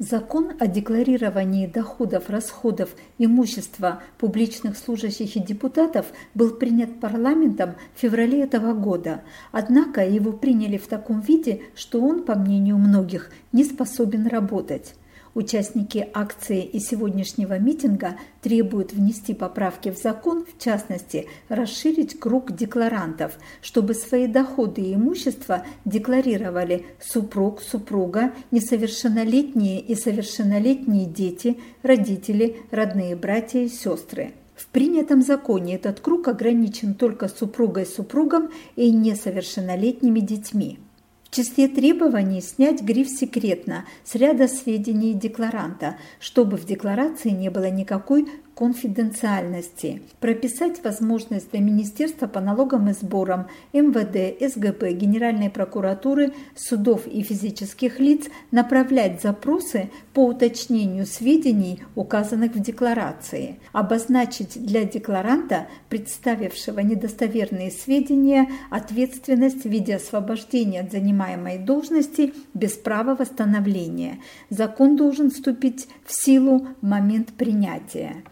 Закон о декларировании доходов, расходов, имущества публичных служащих и депутатов был принят парламентом в феврале этого года, однако его приняли в таком виде, что он, по мнению многих, не способен работать. Участники акции и сегодняшнего митинга требуют внести поправки в закон, в частности, расширить круг декларантов, чтобы свои доходы и имущество декларировали супруг, супруга, несовершеннолетние и совершеннолетние дети, родители, родные братья и сестры. В принятом законе этот круг ограничен только супругой, супругом и несовершеннолетними детьми. В числе требований снять гриф «Секретно» с ряда сведений декларанта, чтобы в декларации не было никакой конфиденциальности, прописать возможность для Министерства по налогам и сборам, МВД, СГБ, Генеральной прокуратуры, судов и физических лиц направлять запросы по уточнению сведений, указанных в декларации, обозначить для декларанта, представившего недостоверные сведения, ответственность в виде освобождения от занимаемой должности без права восстановления. Закон должен вступить в силу в момент принятия.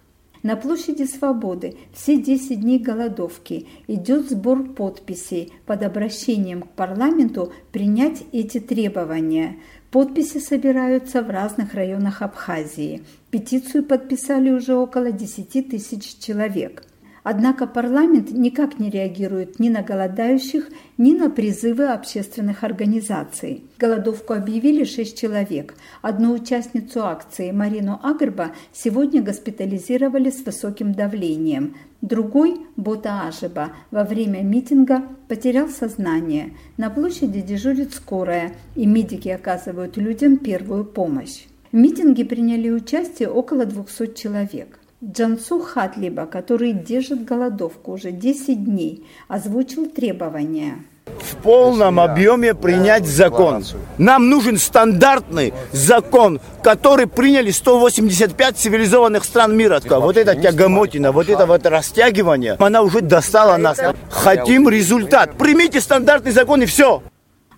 На площади Свободы все 10 дней голодовки идет сбор подписей под обращением к парламенту принять эти требования. Подписи собираются в разных районах Абхазии. Петицию подписали уже около 10 тысяч человек. Однако парламент никак не реагирует ни на голодающих, ни на призывы общественных организаций. Голодовку объявили шесть человек. Одну участницу акции, Марину Агрба, сегодня госпитализировали с высоким давлением. Другой, Бота Ажеба, во время митинга потерял сознание. На площади дежурит скорая, и медики оказывают людям первую помощь. В митинге приняли участие около 200 человек. Джансу Хатлиба, который держит голодовку уже 10 дней, озвучил требования в полном объеме принять закон. Нам нужен стандартный закон, который приняли 185 цивилизованных стран мира. Вот эта тягомотина, вот это вот растягивание, она уже достала нас. Хотим результат. Примите стандартный закон и все.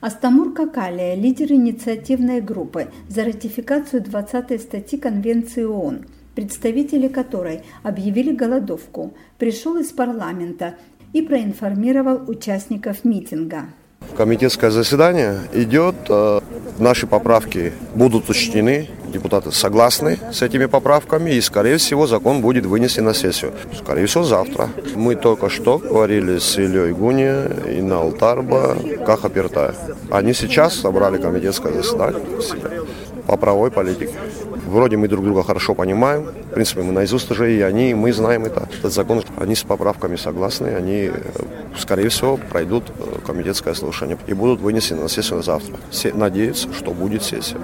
Астамур Какалия, лидер инициативной группы за ратификацию 20 статьи Конвенции ООН – представители которой объявили голодовку, пришел из парламента и проинформировал участников митинга. Комитетское заседание идет, э, наши поправки будут учтены, депутаты согласны с этими поправками, и, скорее всего, закон будет вынесен на сессию. Скорее всего, завтра. Мы только что говорили с Ильей Гуни и на Алтарба, Каха Пертая. Они сейчас собрали комитетское заседание по правовой политике. Вроде мы друг друга хорошо понимаем. В принципе, мы наизусть уже и они, мы знаем это. Этот закон, они с поправками согласны. Они, э, скорее всего, пройдут э, комитетское слушание и будут вынесены на сессию завтра. Все надеются, что будет сессия.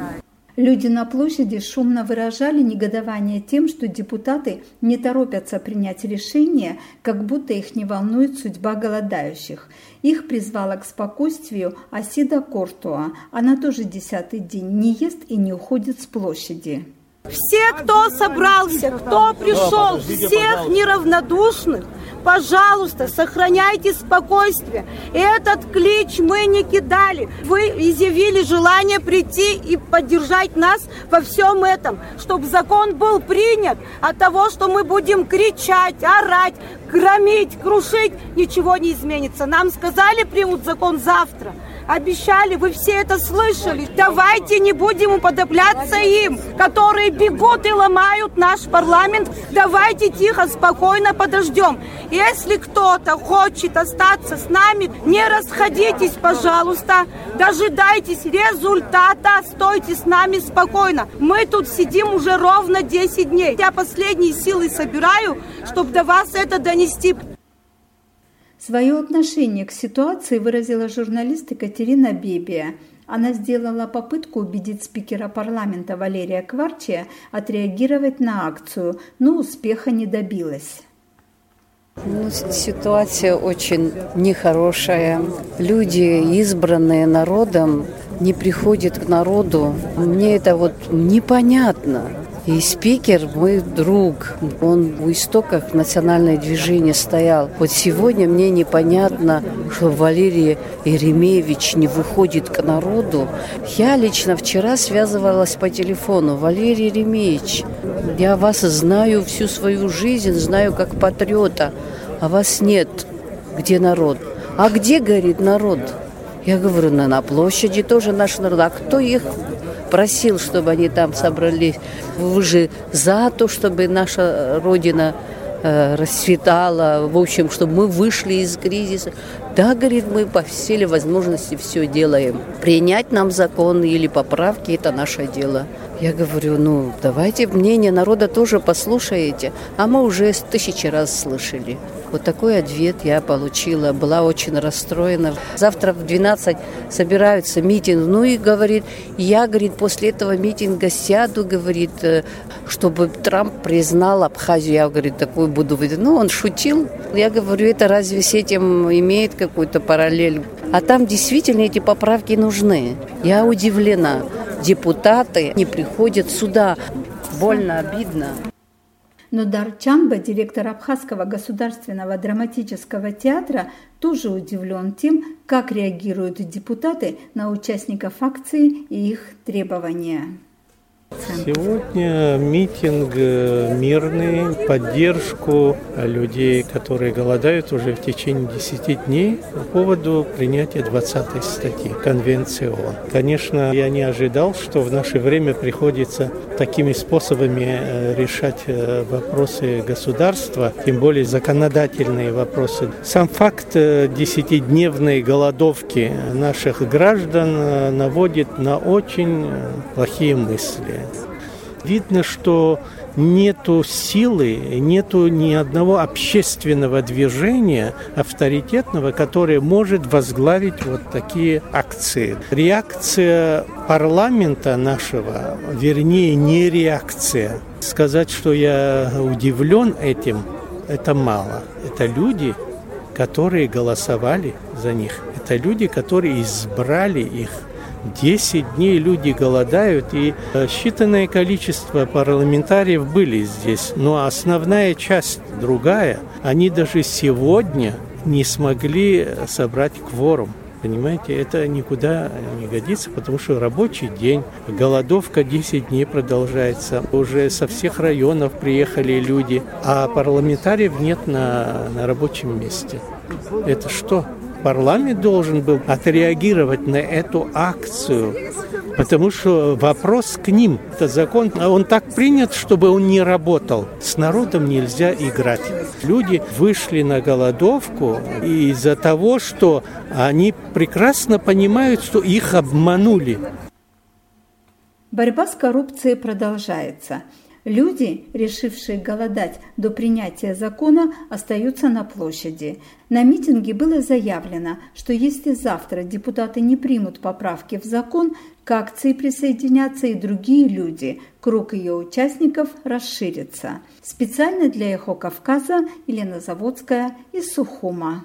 Люди на площади шумно выражали негодование тем, что депутаты не торопятся принять решение, как будто их не волнует судьба голодающих. Их призвала к спокойствию Асида Кортуа. Она тоже десятый день не ест и не уходит с площади. Все, кто собрался, кто пришел, всех неравнодушных, пожалуйста, сохраняйте спокойствие. Этот клич мы не кидали. Вы изъявили желание прийти и поддержать нас во всем этом, чтобы закон был принят. От того, что мы будем кричать, орать, громить, крушить, ничего не изменится. Нам сказали, примут закон завтра обещали, вы все это слышали. Давайте не будем уподобляться им, которые бегут и ломают наш парламент. Давайте тихо, спокойно подождем. Если кто-то хочет остаться с нами, не расходитесь, пожалуйста. Дожидайтесь результата, стойте с нами спокойно. Мы тут сидим уже ровно 10 дней. Я последние силы собираю, чтобы до вас это донести. Свое отношение к ситуации выразила журналист Екатерина Бебия. Она сделала попытку убедить спикера парламента Валерия Кварчия отреагировать на акцию, но успеха не добилась. Ну, ситуация очень нехорошая. Люди, избранные народом, не приходят к народу. Мне это вот непонятно. И спикер мой друг, он у истоков национальное движение стоял. Вот сегодня мне непонятно, что Валерий Еремеевич не выходит к народу. Я лично вчера связывалась по телефону. Валерий Еремеевич, я вас знаю всю свою жизнь, знаю как патриота, а вас нет. Где народ? А где, говорит, народ? Я говорю, на, площади тоже наш народ. А кто их просил, чтобы они там собрались? Вы же за то, чтобы наша Родина э, расцветала, в общем, чтобы мы вышли из кризиса. Да, говорит, мы по всей возможности все делаем. Принять нам закон или поправки – это наше дело. Я говорю, ну, давайте мнение народа тоже послушаете. А мы уже тысячи раз слышали. Вот такой ответ я получила. Была очень расстроена. Завтра в 12 собираются митинг. Ну и говорит, я, говорит, после этого митинга сяду, говорит, э, чтобы Трамп признал Абхазию. Я, говорит, такую буду. Ну, он шутил. Я говорю, это разве с этим имеет какую-то параллель? А там действительно эти поправки нужны. Я удивлена. Депутаты не приходят сюда. Больно, обидно. Но Дар Чамба, директор Абхазского государственного драматического театра, тоже удивлен тем, как реагируют депутаты на участников акции и их требования. Сегодня митинг э, мирный, поддержку людей, которые голодают уже в течение 10 дней по поводу принятия 20 статьи Конвенции ООН. Конечно, я не ожидал, что в наше время приходится такими способами э, решать э, вопросы государства, тем более законодательные вопросы. Сам факт десятидневной голодовки наших граждан наводит на очень плохие мысли. Видно, что нету силы, нету ни одного общественного движения авторитетного, которое может возглавить вот такие акции. Реакция парламента нашего, вернее, не реакция. Сказать, что я удивлен этим, это мало. Это люди, которые голосовали за них. Это люди, которые избрали их. 10 дней люди голодают, и э, считанное количество парламентариев были здесь. Но основная часть другая, они даже сегодня не смогли собрать кворум. Понимаете, это никуда не годится, потому что рабочий день, голодовка 10 дней продолжается. Уже со всех районов приехали люди, а парламентариев нет на, на рабочем месте. Это что? Парламент должен был отреагировать на эту акцию, потому что вопрос к ним. Этот закон, он так принят, чтобы он не работал. С народом нельзя играть. Люди вышли на голодовку из-за того, что они прекрасно понимают, что их обманули. Борьба с коррупцией продолжается. Люди, решившие голодать до принятия закона, остаются на площади. На митинге было заявлено, что если завтра депутаты не примут поправки в закон, к акции присоединятся и другие люди. Круг ее участников расширится. Специально для «Эхо Кавказа» Елена Заводская из Сухума.